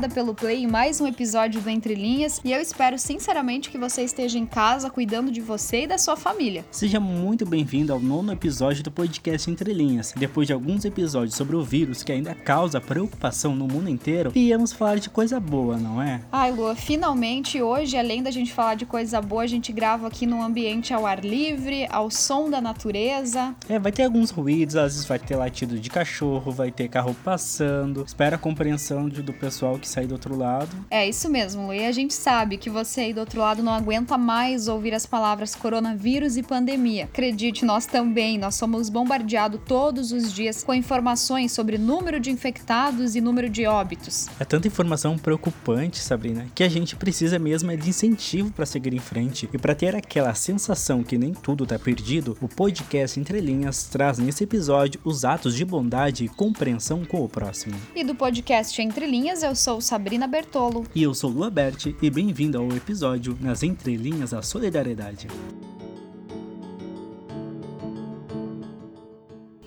obrigada pelo play em mais um episódio do Entre Linhas e eu espero sinceramente que você esteja em casa cuidando de você e da sua família. Seja muito bem-vindo ao nono episódio do podcast Entre Linhas. Depois de alguns episódios sobre o vírus que ainda causa preocupação no mundo inteiro, viemos falar de coisa boa, não é? Ai, Lua, finalmente hoje, além da gente falar de coisa boa, a gente grava aqui num ambiente ao ar livre, ao som da natureza. É, vai ter alguns ruídos, às vezes vai ter latido de cachorro, vai ter carro passando. Espera a compreensão de, do pessoal que sai do outro lado. É isso mesmo, e a gente sabe que você aí do outro lado não aguenta mais ouvir as palavras coronavírus e pandemia. Acredite, nós também, nós somos bombardeados todos os dias com informações sobre número de infectados e número de óbitos. É tanta informação preocupante, Sabrina, que a gente precisa mesmo é de incentivo para seguir em frente e para ter aquela sensação que nem tudo tá perdido. O podcast Entre Linhas traz nesse episódio os atos de bondade e compreensão com o próximo. E do podcast Entre Linhas, eu sou Sabrina Bertolo. E eu sou Lua Berti e bem-vindo ao episódio Nas Entrelinhas da Solidariedade.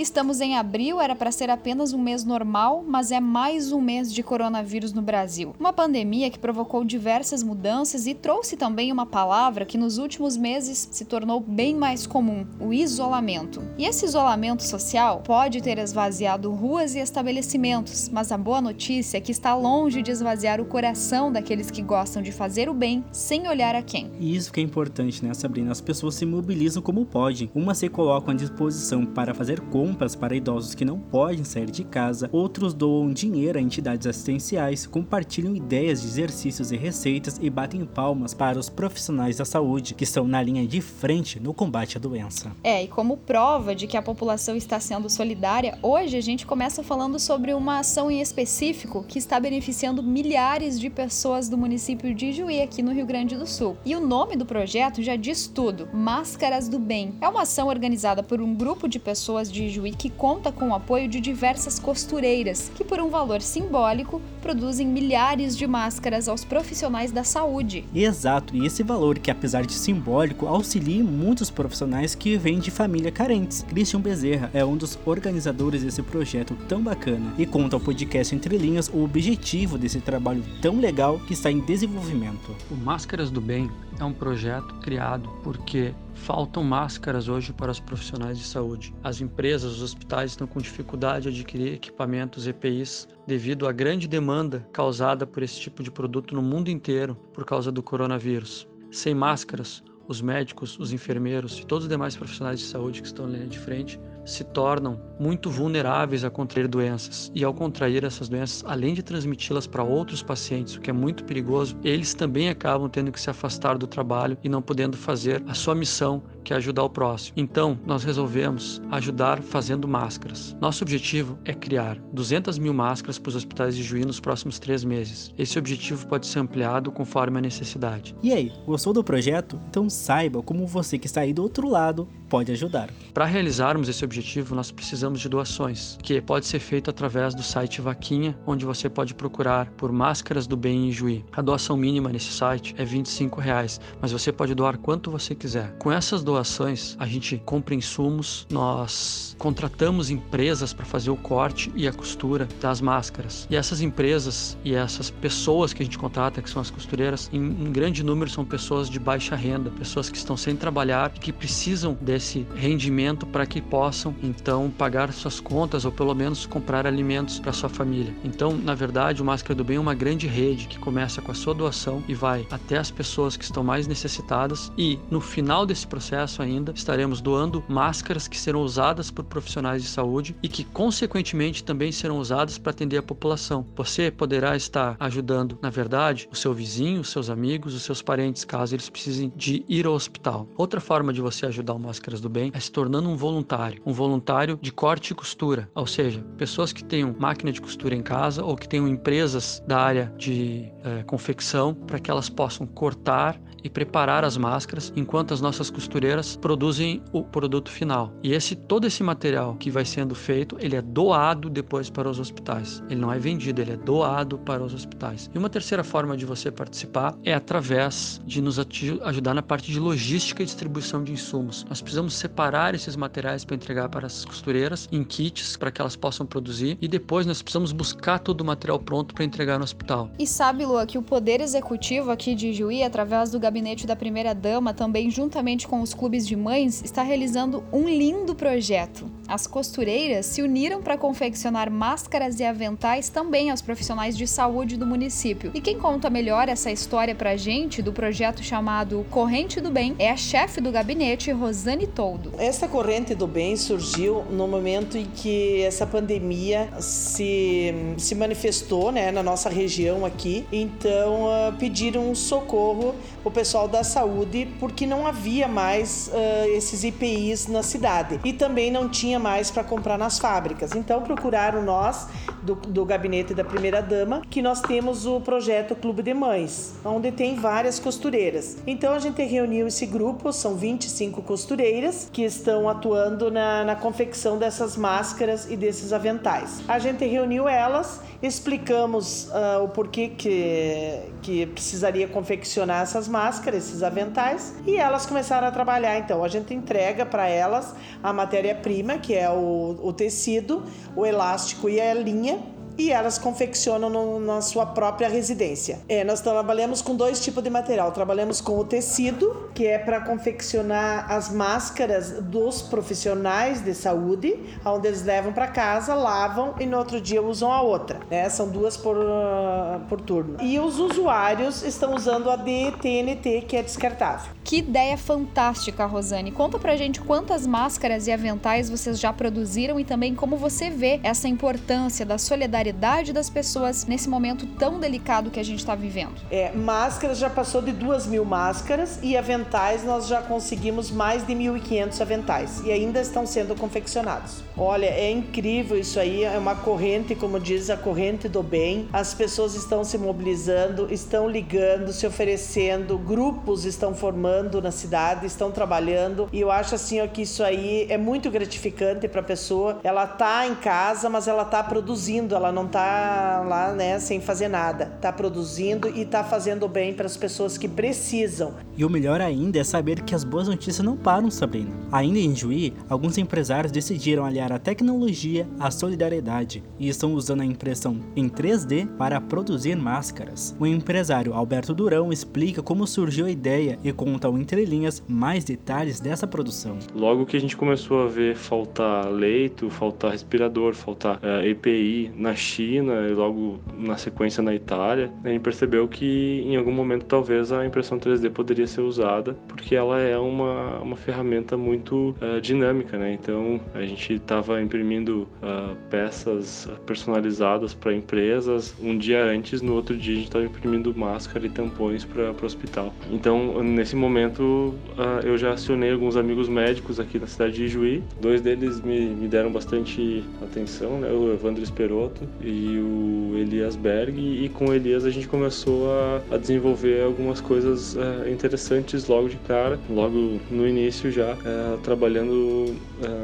Estamos em abril, era para ser apenas um mês normal, mas é mais um mês de coronavírus no Brasil. Uma pandemia que provocou diversas mudanças e trouxe também uma palavra que nos últimos meses se tornou bem mais comum: o isolamento. E esse isolamento social pode ter esvaziado ruas e estabelecimentos, mas a boa notícia é que está longe de esvaziar o coração daqueles que gostam de fazer o bem sem olhar a quem. E isso que é importante, né, Sabrina? As pessoas se mobilizam como podem. Umas se colocam à disposição para fazer compras compras para idosos que não podem sair de casa, outros doam dinheiro a entidades assistenciais, compartilham ideias de exercícios e receitas e batem palmas para os profissionais da saúde que estão na linha de frente no combate à doença. É, e como prova de que a população está sendo solidária, hoje a gente começa falando sobre uma ação em específico que está beneficiando milhares de pessoas do município de Juí, aqui no Rio Grande do Sul. E o nome do projeto já diz tudo: Máscaras do Bem. É uma ação organizada por um grupo de pessoas de Juí Juí que conta com o apoio de diversas costureiras, que por um valor simbólico produzem milhares de máscaras aos profissionais da saúde. Exato, e esse valor que apesar de simbólico auxilia muitos profissionais que vêm de família carentes. Christian Bezerra é um dos organizadores desse projeto tão bacana e conta ao podcast Entre Linhas o objetivo desse trabalho tão legal que está em desenvolvimento. O Máscaras do Bem é um projeto criado porque faltam máscaras hoje para os profissionais de saúde. As empresas, os hospitais estão com dificuldade de adquirir equipamentos EPIs devido à grande demanda causada por esse tipo de produto no mundo inteiro por causa do coronavírus. Sem máscaras, os médicos, os enfermeiros e todos os demais profissionais de saúde que estão na linha de frente se tornam muito vulneráveis a contrair doenças. E ao contrair essas doenças, além de transmiti-las para outros pacientes, o que é muito perigoso, eles também acabam tendo que se afastar do trabalho e não podendo fazer a sua missão, que é ajudar o próximo. Então, nós resolvemos ajudar fazendo máscaras. Nosso objetivo é criar 200 mil máscaras para os hospitais de Juí nos próximos três meses. Esse objetivo pode ser ampliado conforme a necessidade. E aí, gostou do projeto? Então saiba como você que está aí do outro lado pode ajudar. Para realizarmos esse objetivo, nós precisamos de doações, que pode ser feito através do site Vaquinha, onde você pode procurar por Máscaras do Bem em Juí. A doação mínima nesse site é 25 reais, mas você pode doar quanto você quiser. Com essas doações, a gente compra insumos, nós contratamos empresas para fazer o corte e a costura das máscaras. E essas empresas e essas pessoas que a gente contrata, que são as costureiras, em, em grande número são pessoas de baixa renda, pessoas que estão sem trabalhar e que precisam desse rendimento para que possam então pagar suas contas ou pelo menos comprar alimentos para sua família. Então, na verdade, o Máscara do Bem é uma grande rede que começa com a sua doação e vai até as pessoas que estão mais necessitadas e no final desse processo ainda estaremos doando máscaras que serão usadas por profissionais de saúde e que consequentemente também serão usadas para atender a população. Você poderá estar ajudando, na verdade, o seu vizinho, os seus amigos, os seus parentes, caso eles precisem de ir ao hospital. Outra forma de você ajudar o Máscaras do Bem é se tornando um voluntário, um voluntário de corte e costura, ou seja, pessoas que tenham máquina de costura em casa ou que tenham empresas da área de é, confecção para que elas possam cortar e preparar as máscaras, enquanto as nossas costureiras produzem o produto final. E esse todo esse material que vai sendo feito, ele é doado depois para os hospitais. Ele não é vendido, ele é doado para os hospitais. E uma terceira forma de você participar é através de nos ajudar na parte de logística e distribuição de insumos. Nós precisamos separar esses materiais para entregar para as costureiras em kits para que elas possam produzir e depois nós precisamos buscar todo o material pronto para entregar no hospital. E sabe, Lua, que o Poder Executivo aqui de Juí, através do gabinete da primeira dama, também juntamente com os clubes de mães, está realizando um lindo projeto. As costureiras se uniram para confeccionar máscaras e aventais também aos profissionais de saúde do município. E quem conta melhor essa história pra gente do projeto chamado Corrente do Bem é a chefe do gabinete, Rosane Toldo. Essa corrente do bem surgiu no momento em que essa pandemia se, se manifestou né, na nossa região aqui. Então uh, pediram socorro o pessoal da saúde porque não havia mais uh, esses IPIs na cidade e também não tinha mais para comprar nas fábricas. Então procuraram nós do, do gabinete da primeira dama que nós temos o projeto Clube de Mães, onde tem várias costureiras. Então a gente reuniu esse grupo, são 25 costureiras que estão atuando na, na confecção dessas máscaras e desses aventais. A gente reuniu elas, explicamos uh, o porquê que, que precisaria confeccionar essas máscaras, esses aventais, e elas começaram a trabalhar. Então a gente entrega para elas a matéria-prima, que é o, o tecido, o elástico e a linha e elas confeccionam no, na sua própria residência. É, nós trabalhamos com dois tipos de material. Trabalhamos com o tecido, que é para confeccionar as máscaras dos profissionais de saúde, onde eles levam para casa, lavam e no outro dia usam a outra. Né? São duas por, uh, por turno. E os usuários estão usando a DTNT, que é descartável. Que ideia fantástica, Rosane. Conta pra gente quantas máscaras e aventais vocês já produziram e também como você vê essa importância da solidariedade das pessoas nesse momento tão delicado que a gente está vivendo? É, máscaras já passou de duas mil máscaras e aventais nós já conseguimos mais de 1.500 aventais e ainda estão sendo confeccionados. Olha, é incrível isso aí, é uma corrente, como diz a corrente do bem. As pessoas estão se mobilizando, estão ligando, se oferecendo, grupos estão formando na cidade, estão trabalhando e eu acho assim ó, que isso aí é muito gratificante para a pessoa. Ela tá em casa, mas ela tá produzindo, ela não tá lá, né, sem fazer nada. Tá produzindo e tá fazendo bem para as pessoas que precisam. E o melhor ainda é saber que as boas notícias não param, Sabrina. Ainda em Juí, alguns empresários decidiram aliar a tecnologia à solidariedade e estão usando a impressão em 3D para produzir máscaras. O empresário Alberto Durão explica como surgiu a ideia e conta ao entrelinhas mais detalhes dessa produção. Logo que a gente começou a ver faltar leito, faltar respirador, faltar uh, eh, EPI na China e logo na sequência na Itália, a gente percebeu que em algum momento talvez a impressão 3D poderia ser usada, porque ela é uma, uma ferramenta muito uh, dinâmica, né? Então a gente estava imprimindo uh, peças personalizadas para empresas um dia antes, no outro dia a gente estava imprimindo máscara e tampões para o hospital. Então nesse momento uh, eu já acionei alguns amigos médicos aqui na cidade de Juí, dois deles me, me deram bastante atenção, né? O Evandro Esperotto e o Elias Berg, e com o Elias a gente começou a, a desenvolver algumas coisas uh, interessantes logo de cara, logo no início já, uh, trabalhando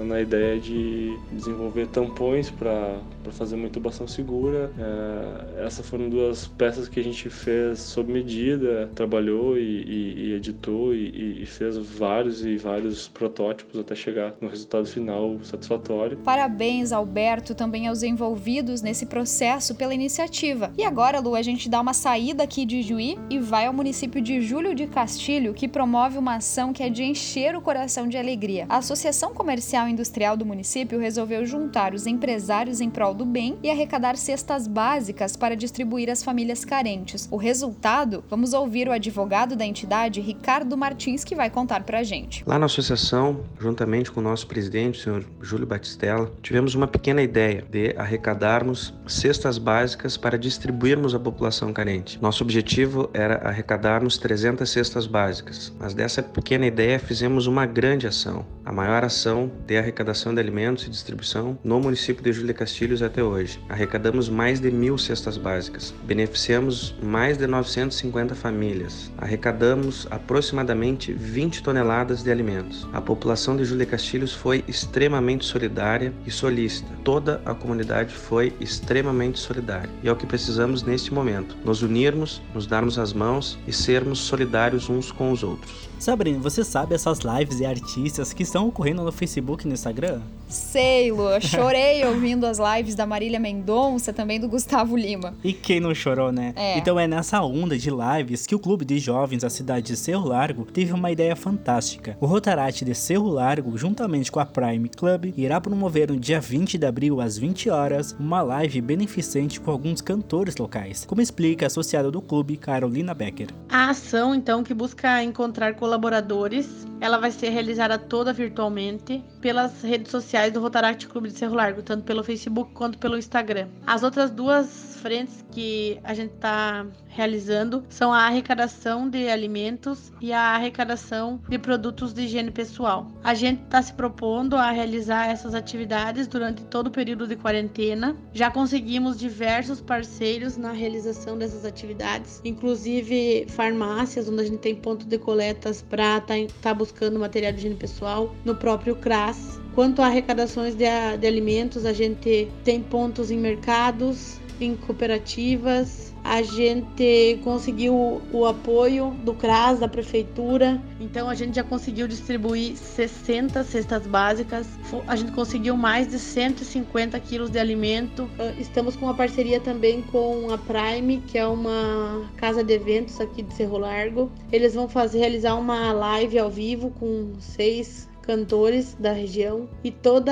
na ideia de desenvolver tampões para fazer uma intubação segura. essas foram duas peças que a gente fez sob medida, trabalhou e, e, e editou e, e fez vários e vários protótipos até chegar no resultado final satisfatório. Parabéns, Alberto, também aos envolvidos nesse processo pela iniciativa. E agora, Lu, a gente dá uma saída aqui de Juí e vai ao município de Júlio de Castilho, que promove uma ação que é de encher o coração de alegria. A Associação Comercial e Industrial do município resolveu juntar os empresários em prol do bem e arrecadar cestas básicas para distribuir às famílias carentes. O resultado? Vamos ouvir o advogado da entidade, Ricardo Martins, que vai contar pra gente. Lá na associação, juntamente com o nosso presidente, o senhor Júlio Batistella, tivemos uma pequena ideia de arrecadarmos cestas básicas para distribuirmos à população carente. Nosso objetivo era arrecadarmos 300 cestas básicas, mas dessa pequena ideia fizemos uma grande ação, a maior ação de arrecadação de alimentos e distribuição no município de Júlia Castilhos até hoje. Arrecadamos mais de mil cestas básicas, beneficiamos mais de 950 famílias, arrecadamos aproximadamente 20 toneladas de alimentos. A população de Júlia Castilhos foi extremamente solidária e solícita. Toda a comunidade foi extremamente solidária. E é o que precisamos neste momento: nos unirmos, nos darmos as mãos e sermos solidários uns com os outros. Sabrina, você sabe essas lives de artistas que estão ocorrendo no Facebook e no Instagram? Sei, Lu. Eu chorei ouvindo as lives da Marília Mendonça, também do Gustavo Lima. E quem não chorou, né? É. Então é nessa onda de lives que o Clube de Jovens da cidade de Cerro Largo teve uma ideia fantástica. O Rotaract de Cerro Largo, juntamente com a Prime Club, irá promover no dia 20 de abril às 20 horas uma live beneficente com alguns cantores locais, como explica a associada do clube, Carolina Becker. A ação, então, que busca encontrar colaboradores, ela vai ser realizada toda virtualmente pelas redes sociais do Rotaract Clube de Cerro Largo, tanto pelo Facebook quanto pelo Instagram. As outras duas frentes que a gente está realizando são a arrecadação de alimentos e a arrecadação de produtos de higiene pessoal. A gente está se propondo a realizar essas atividades durante todo o período de quarentena. Já conseguimos diversos parceiros na realização dessas atividades, inclusive farmácias, onde a gente tem ponto de para estar tá, tá buscando material de higiene pessoal, no próprio CRAS. Quanto a arrecadações de, de alimentos, a gente tem pontos em mercados, em cooperativas. A gente conseguiu o apoio do CRAS, da prefeitura. Então a gente já conseguiu distribuir 60 cestas básicas. A gente conseguiu mais de 150 quilos de alimento. Estamos com uma parceria também com a Prime, que é uma casa de eventos aqui de Cerro Largo. Eles vão fazer realizar uma live ao vivo com seis cantores da região e todo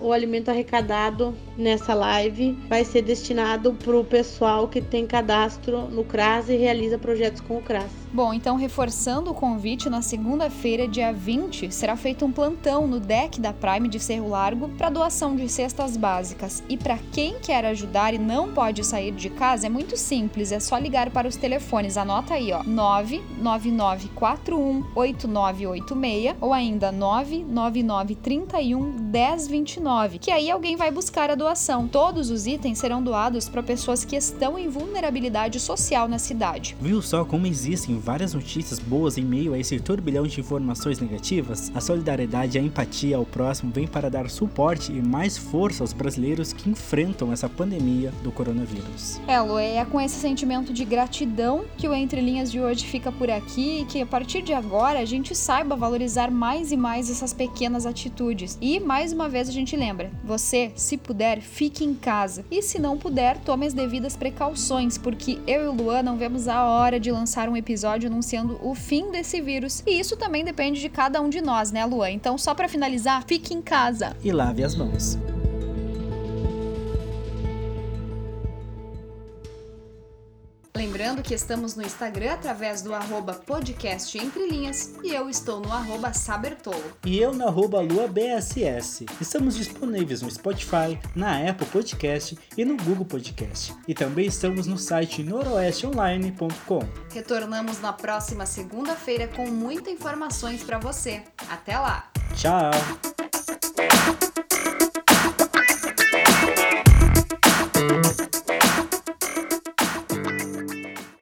o alimento arrecadado nessa live vai ser destinado para o pessoal que tem cadastro no CRAS e realiza projetos com o CRAS. Bom, então reforçando o convite, na segunda-feira, dia 20, será feito um plantão no deck da Prime de Cerro Largo para doação de cestas básicas. E para quem quer ajudar e não pode sair de casa, é muito simples, é só ligar para os telefones. Anota aí, ó, 999418986 ou ainda 999311029, que aí alguém vai buscar a doação. Todos os itens serão doados para pessoas que estão em vulnerabilidade social na cidade. Viu só como existem várias notícias boas em meio a esse turbilhão de informações negativas, a solidariedade e a empatia ao próximo vem para dar suporte e mais força aos brasileiros que enfrentam essa pandemia do coronavírus. É, Lu, é com esse sentimento de gratidão que o Entre Linhas de hoje fica por aqui e que a partir de agora a gente saiba valorizar mais e mais essas pequenas atitudes. E mais uma vez a gente lembra: você, se puder, fique em casa. E se não puder, tome as devidas precauções, porque eu e o Luan não vemos a hora de lançar um episódio anunciando o fim desse vírus. E isso também depende de cada um de nós, né, Luan? Então, só para finalizar, fique em casa. E lave as mãos. Lembrando que estamos no Instagram através do arroba podcast Entre Linhas e eu estou no arroba Sabertolo. E eu no arroba LuaBSS. Estamos disponíveis no Spotify, na Apple Podcast e no Google Podcast. E também estamos no site noroesteonline.com. Retornamos na próxima segunda-feira com muitas informações para você. Até lá! Tchau!